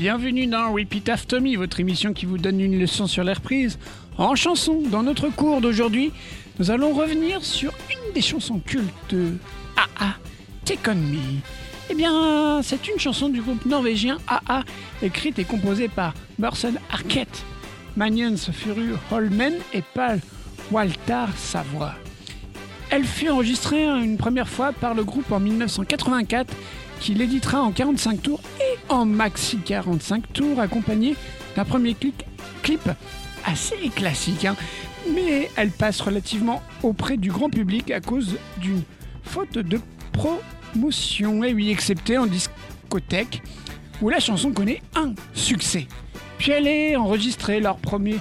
Bienvenue dans Repeat After votre émission qui vous donne une leçon sur les reprises en chanson. Dans notre cours d'aujourd'hui, nous allons revenir sur une des chansons cultes de AA, Take On Me. Eh bien, c'est une chanson du groupe norvégien AA, écrite et composée par Merson Arquette, Magnus Furu Holmen et Paul Walter Savoie. Elle fut enregistrée une première fois par le groupe en 1984 qui l'éditera en 45 tours en maxi 45 tours, accompagné d'un premier clip, clip assez classique. hein. Mais elle passe relativement auprès du grand public à cause d'une faute de promotion. Et oui, excepté en discothèque, où la chanson connaît un succès. Puis elle est enregistrée leur premier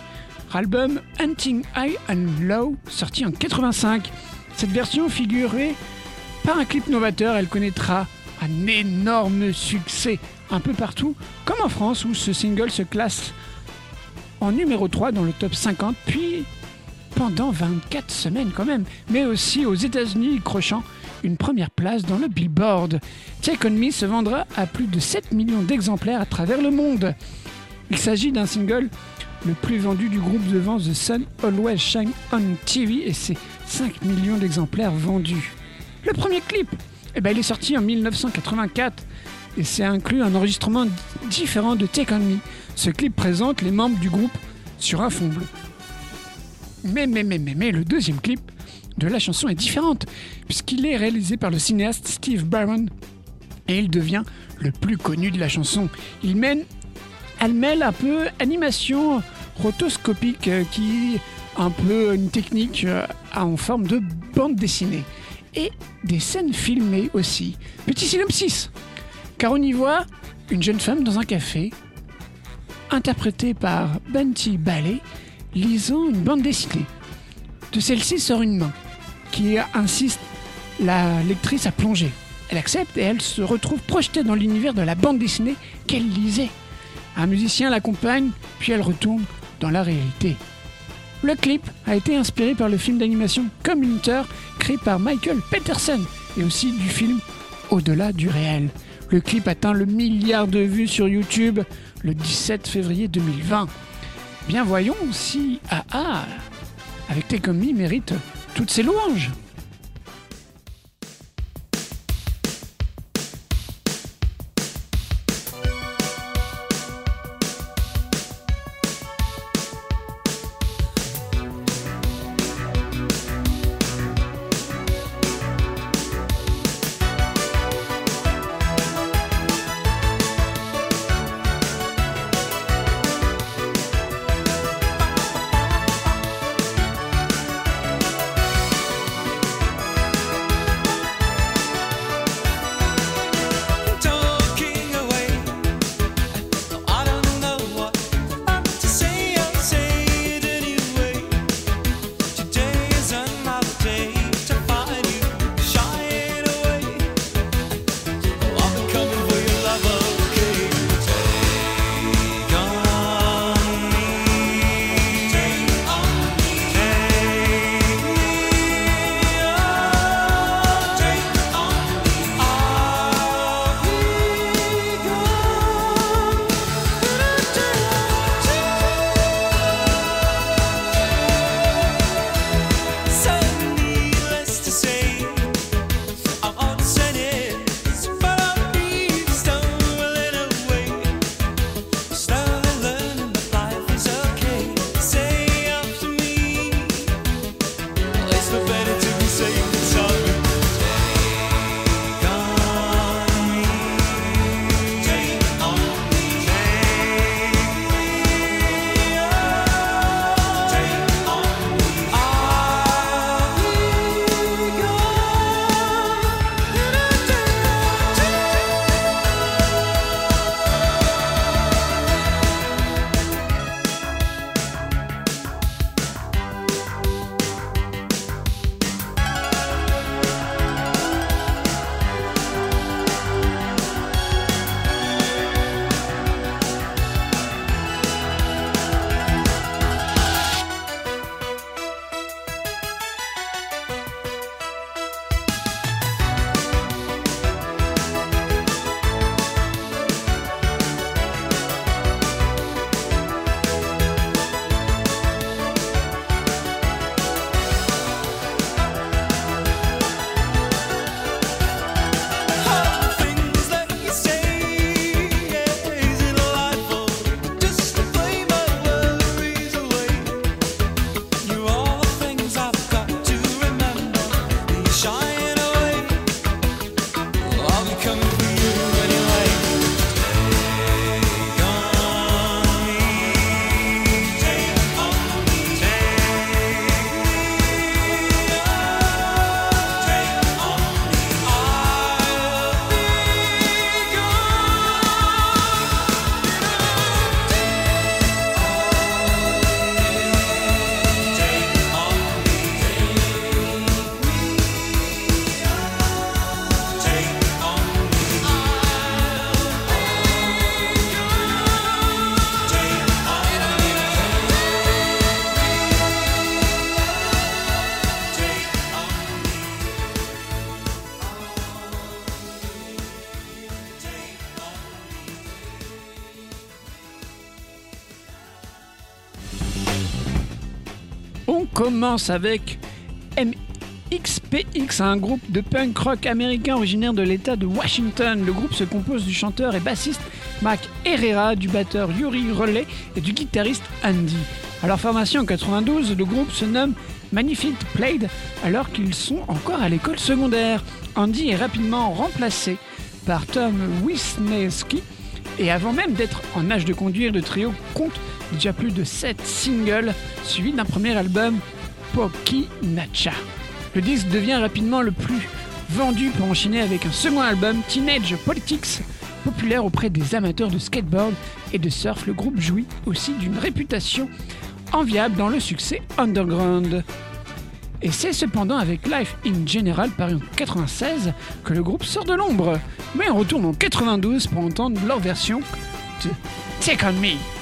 album Hunting High and Low, sorti en 85. Cette version figurait par un clip novateur, elle connaîtra un énorme succès un peu partout, comme en France où ce single se classe en numéro 3 dans le top 50, puis pendant 24 semaines quand même, mais aussi aux États-Unis, crochant une première place dans le Billboard. Take On se vendra à plus de 7 millions d'exemplaires à travers le monde. Il s'agit d'un single le plus vendu du groupe devant The Sun Always Shine on TV et ses 5 millions d'exemplaires vendus. Le premier clip, eh ben, il est sorti en 1984 et c'est inclus un enregistrement différent de Take On Me. Ce clip présente les membres du groupe sur un fond bleu. Mais, mais, mais, mais, mais, le deuxième clip de la chanson est différente, puisqu'il est réalisé par le cinéaste Steve Barron et il devient le plus connu de la chanson. Il mène, elle mêle un peu animation rotoscopique euh, qui est un peu une technique euh, en forme de bande dessinée et des scènes filmées aussi. Petit synopsis, car on y voit une jeune femme dans un café, interprétée par Bunty Ballet, lisant une bande dessinée. De celle-ci sort une main, qui insiste la lectrice à plonger. Elle accepte et elle se retrouve projetée dans l'univers de la bande dessinée qu'elle lisait. Un musicien l'accompagne, puis elle retourne dans la réalité. Le clip a été inspiré par le film d'animation Commuter créé par Michael Peterson et aussi du film Au-delà du réel. Le clip atteint le milliard de vues sur YouTube le 17 février 2020. Bien voyons si AA avec Me mérite toutes ses louanges. Commence avec MXPX, un groupe de punk rock américain originaire de l'État de Washington. Le groupe se compose du chanteur et bassiste Mac Herrera, du batteur Yuri Relay et du guitariste Andy. À leur formation en 92, le groupe se nomme Magnifique Played alors qu'ils sont encore à l'école secondaire. Andy est rapidement remplacé par Tom Wisniewski et avant même d'être en âge de conduire, le trio compte déjà plus de 7 singles suivis d'un premier album Nacha. Le disque devient rapidement le plus vendu pour enchaîner avec un second album Teenage Politics populaire auprès des amateurs de skateboard et de surf. Le groupe jouit aussi d'une réputation enviable dans le succès underground. Et c'est cependant avec Life in General paru en 96 que le groupe sort de l'ombre. Mais on retourne en 92 pour entendre leur version de Take On Me.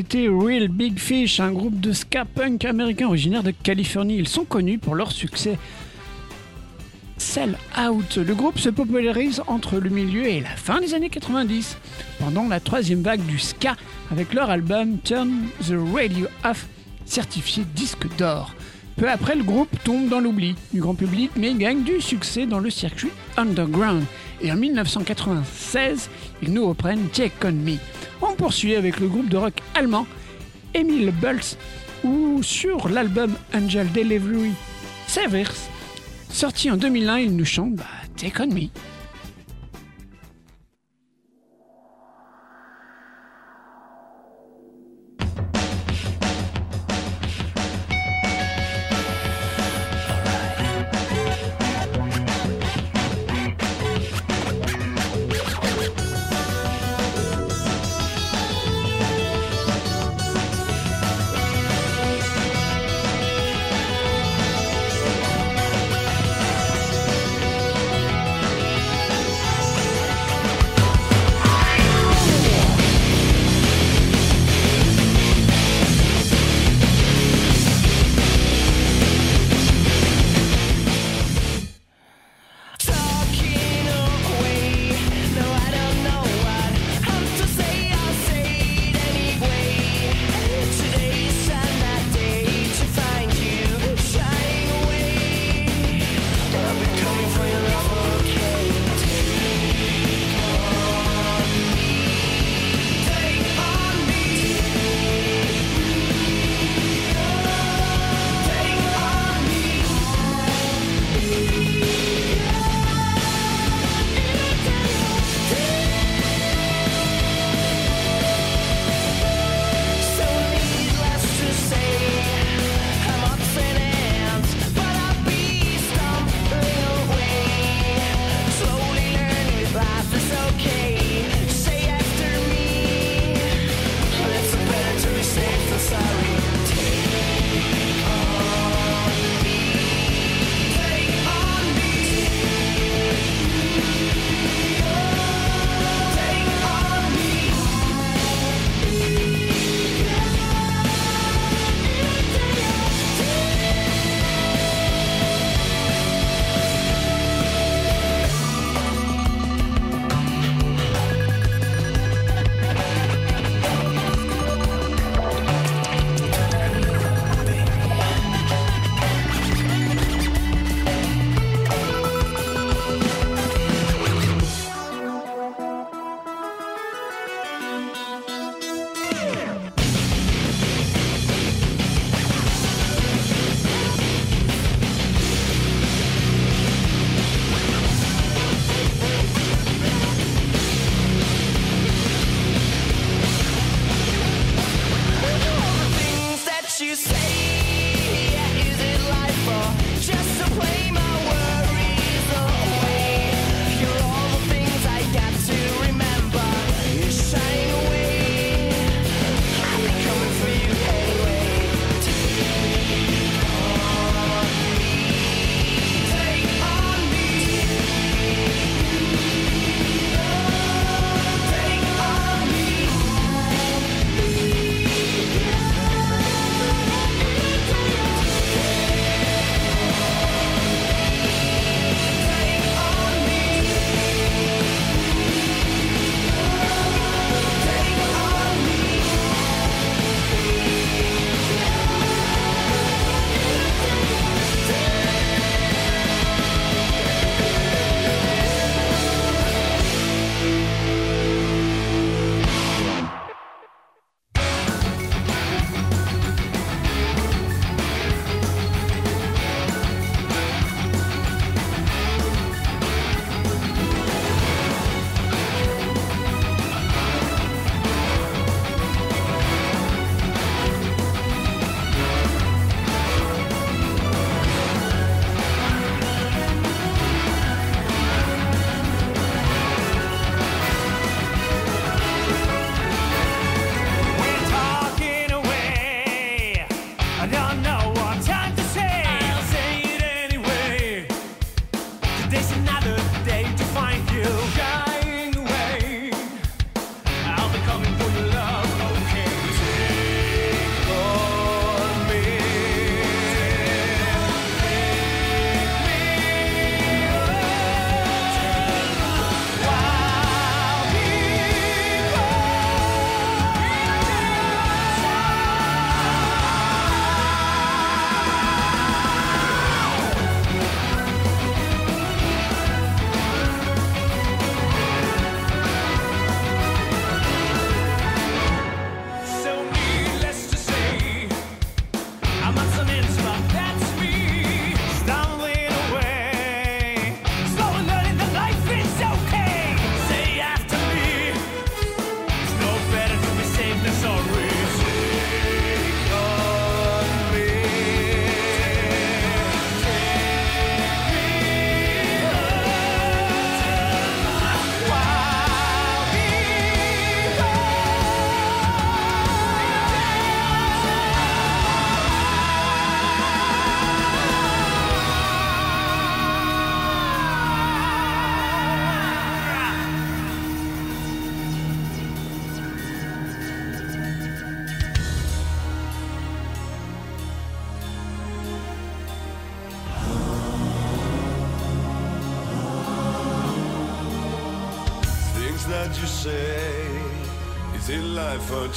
C'était Real Big Fish, un groupe de ska punk américain originaire de Californie. Ils sont connus pour leur succès Sell Out. Le groupe se popularise entre le milieu et la fin des années 90, pendant la troisième vague du ska, avec leur album Turn the Radio Off, certifié disque d'or. Peu après, le groupe tombe dans l'oubli du grand public, mais gagne du succès dans le circuit underground. Et en 1996, ils nous reprennent Take On Me. On poursuit avec le groupe de rock allemand Emil Bulls, ou sur l'album Angel Delivery Severs, sorti en 2001, ils nous chantent bah, Take On Me.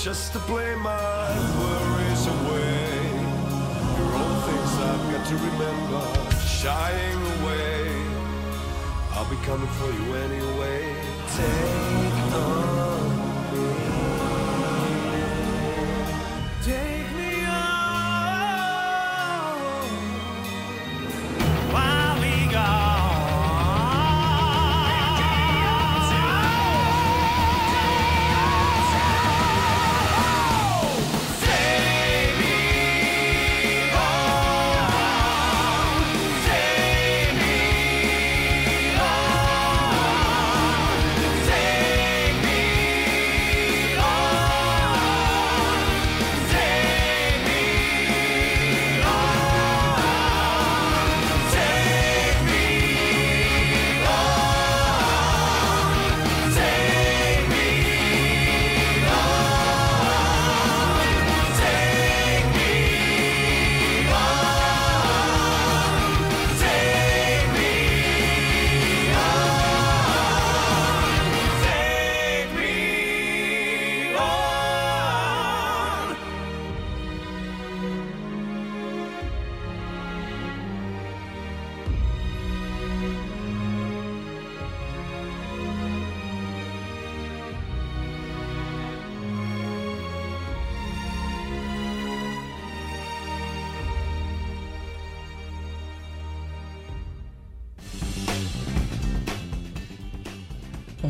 Just to play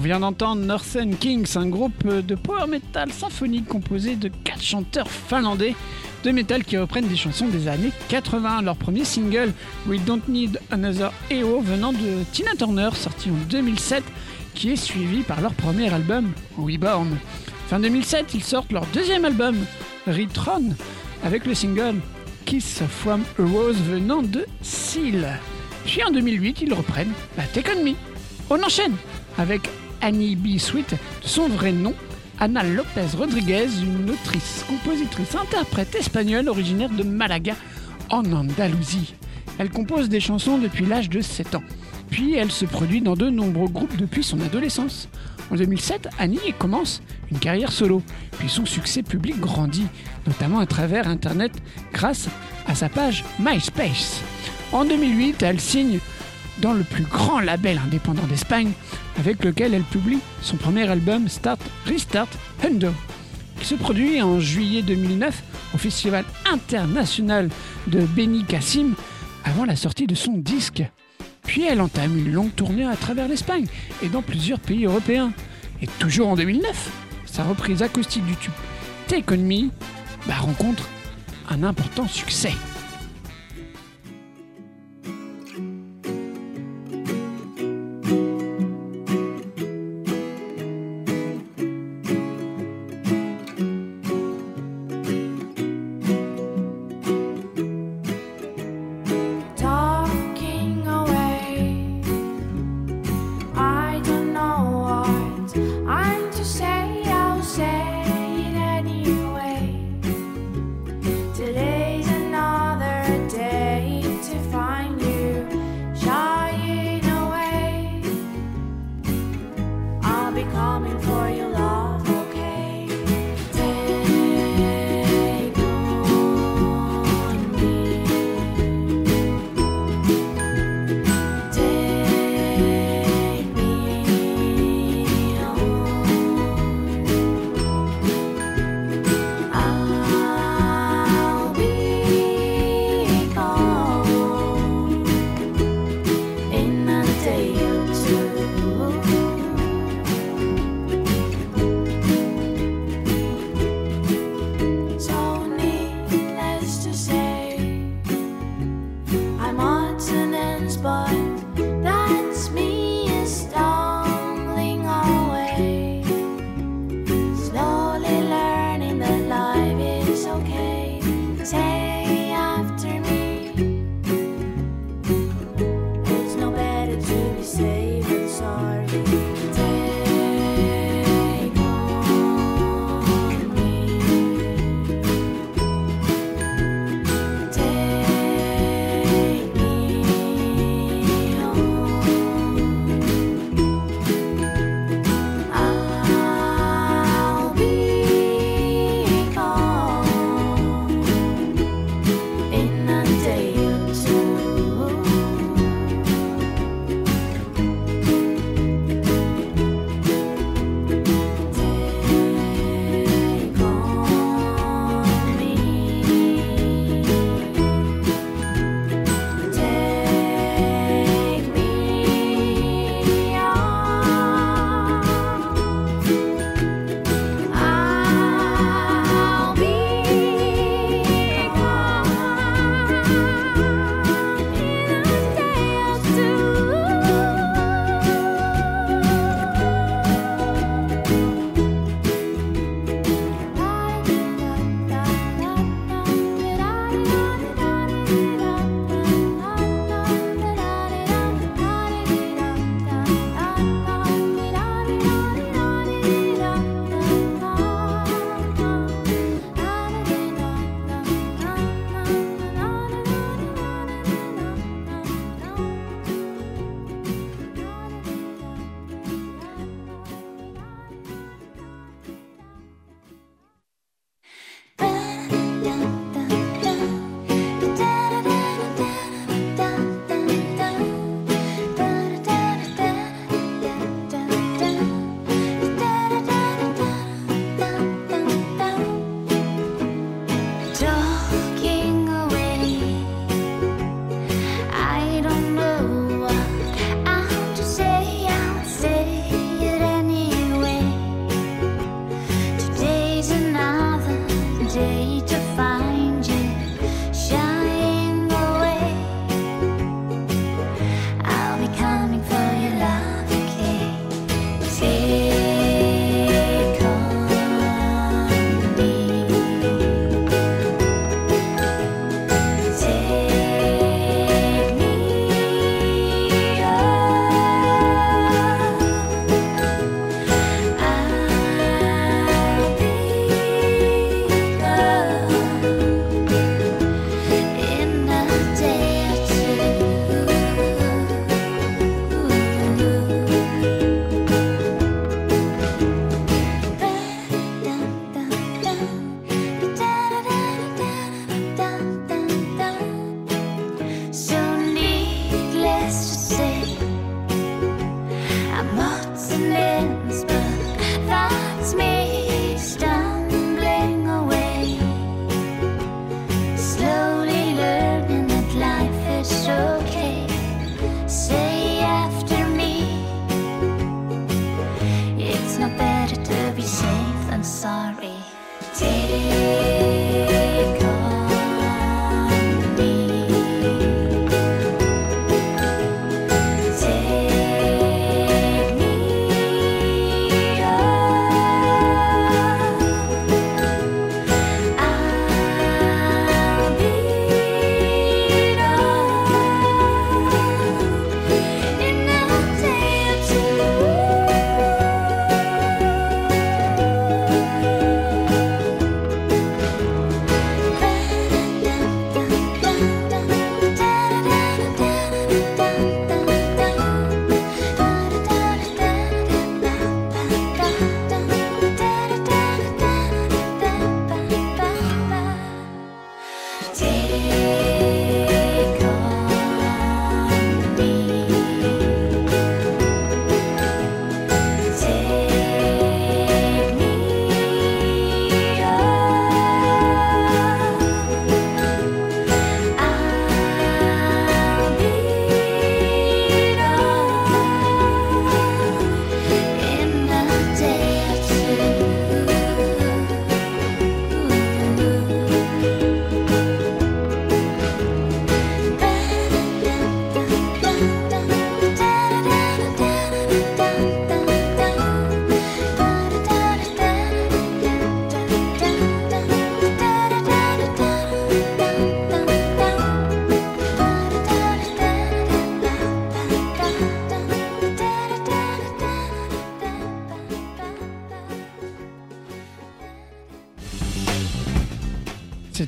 vient d'entendre Northern Kings, un groupe de power metal symphonique composé de quatre chanteurs finlandais de métal qui reprennent des chansons des années 80. Leur premier single, We Don't Need Another Hero, venant de Tina Turner, sorti en 2007, qui est suivi par leur premier album, Reborn. Fin 2007, ils sortent leur deuxième album, Retron, avec le single Kiss from a Rose venant de Seal. Puis en 2008, ils reprennent la Take On Me. On enchaîne avec Annie B. Sweet, son vrai nom, Ana Lopez Rodriguez, une autrice, compositrice, interprète espagnole originaire de Malaga, en Andalousie. Elle compose des chansons depuis l'âge de 7 ans. Puis elle se produit dans de nombreux groupes depuis son adolescence. En 2007, Annie commence une carrière solo, puis son succès public grandit, notamment à travers Internet grâce à sa page MySpace. En 2008, elle signe dans le plus grand label indépendant d'Espagne, avec lequel elle publie son premier album Start Restart Hundo, qui se produit en juillet 2009 au Festival international de Beni Cassim avant la sortie de son disque. Puis elle entame une longue tournée à travers l'Espagne et dans plusieurs pays européens. Et toujours en 2009, sa reprise acoustique du tube Take On Me bah, rencontre un important succès.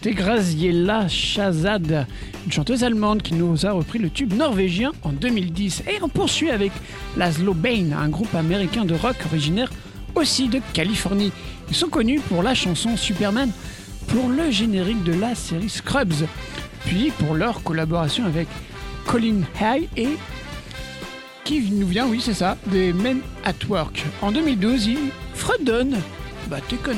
C'était Graziella Shazad, une chanteuse allemande qui nous a repris le tube norvégien en 2010. Et on poursuit avec Laszlo Bain, un groupe américain de rock originaire aussi de Californie. Ils sont connus pour la chanson Superman, pour le générique de la série Scrubs, puis pour leur collaboration avec Colin Hay et qui nous vient, oui c'est ça, des Men at Work. En 2012, ils fredonnent bah, Take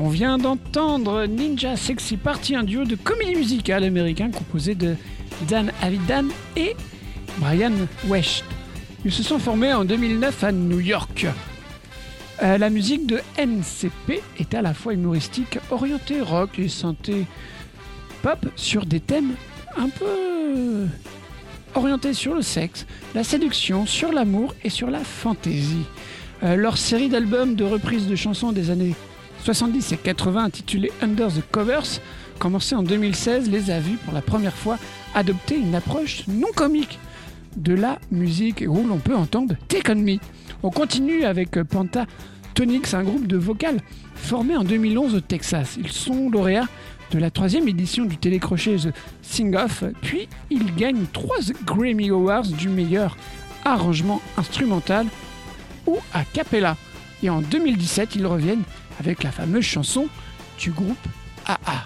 On vient d'entendre Ninja Sexy Party, un duo de comédie musicale américain composé de Dan Avidan et Brian West. Ils se sont formés en 2009 à New York. Euh, la musique de NCP est à la fois humoristique, orientée rock et synthé pop sur des thèmes un peu orientés sur le sexe, la séduction, sur l'amour et sur la fantaisie. Euh, leur série d'albums de reprises de chansons des années 70 et 80 intitulée Under the Covers, commencée en 2016, les a vus pour la première fois adopter une approche non comique de la musique où l'on peut entendre Take On Me. On continue avec Panta Tonics, un groupe de vocal formé en 2011 au Texas. Ils sont lauréats de la troisième édition du télécrochet The Sing Off, puis ils gagnent trois Grammy Awards du meilleur arrangement instrumental ou a cappella. Et en 2017, ils reviennent avec la fameuse chanson du groupe AA.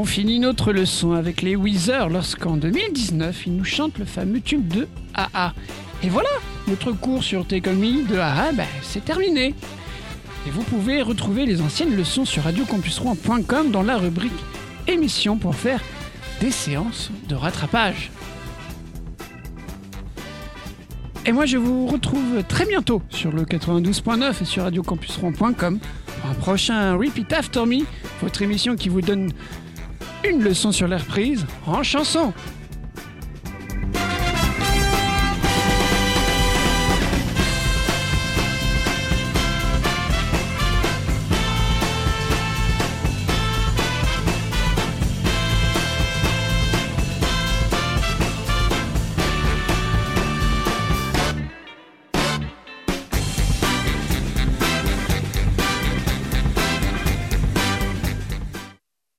On finit notre leçon avec les Weezer lorsqu'en 2019, ils nous chantent le fameux tube de AA. Et voilà, notre cours sur Me de AA, ben, c'est terminé. Et vous pouvez retrouver les anciennes leçons sur radiocampusrouen.com dans la rubrique émission pour faire des séances de rattrapage. Et moi, je vous retrouve très bientôt sur le 92.9 et sur radiocampusrouen.com pour un prochain Repeat After Me, votre émission qui vous donne une leçon sur l'air prise en chanson.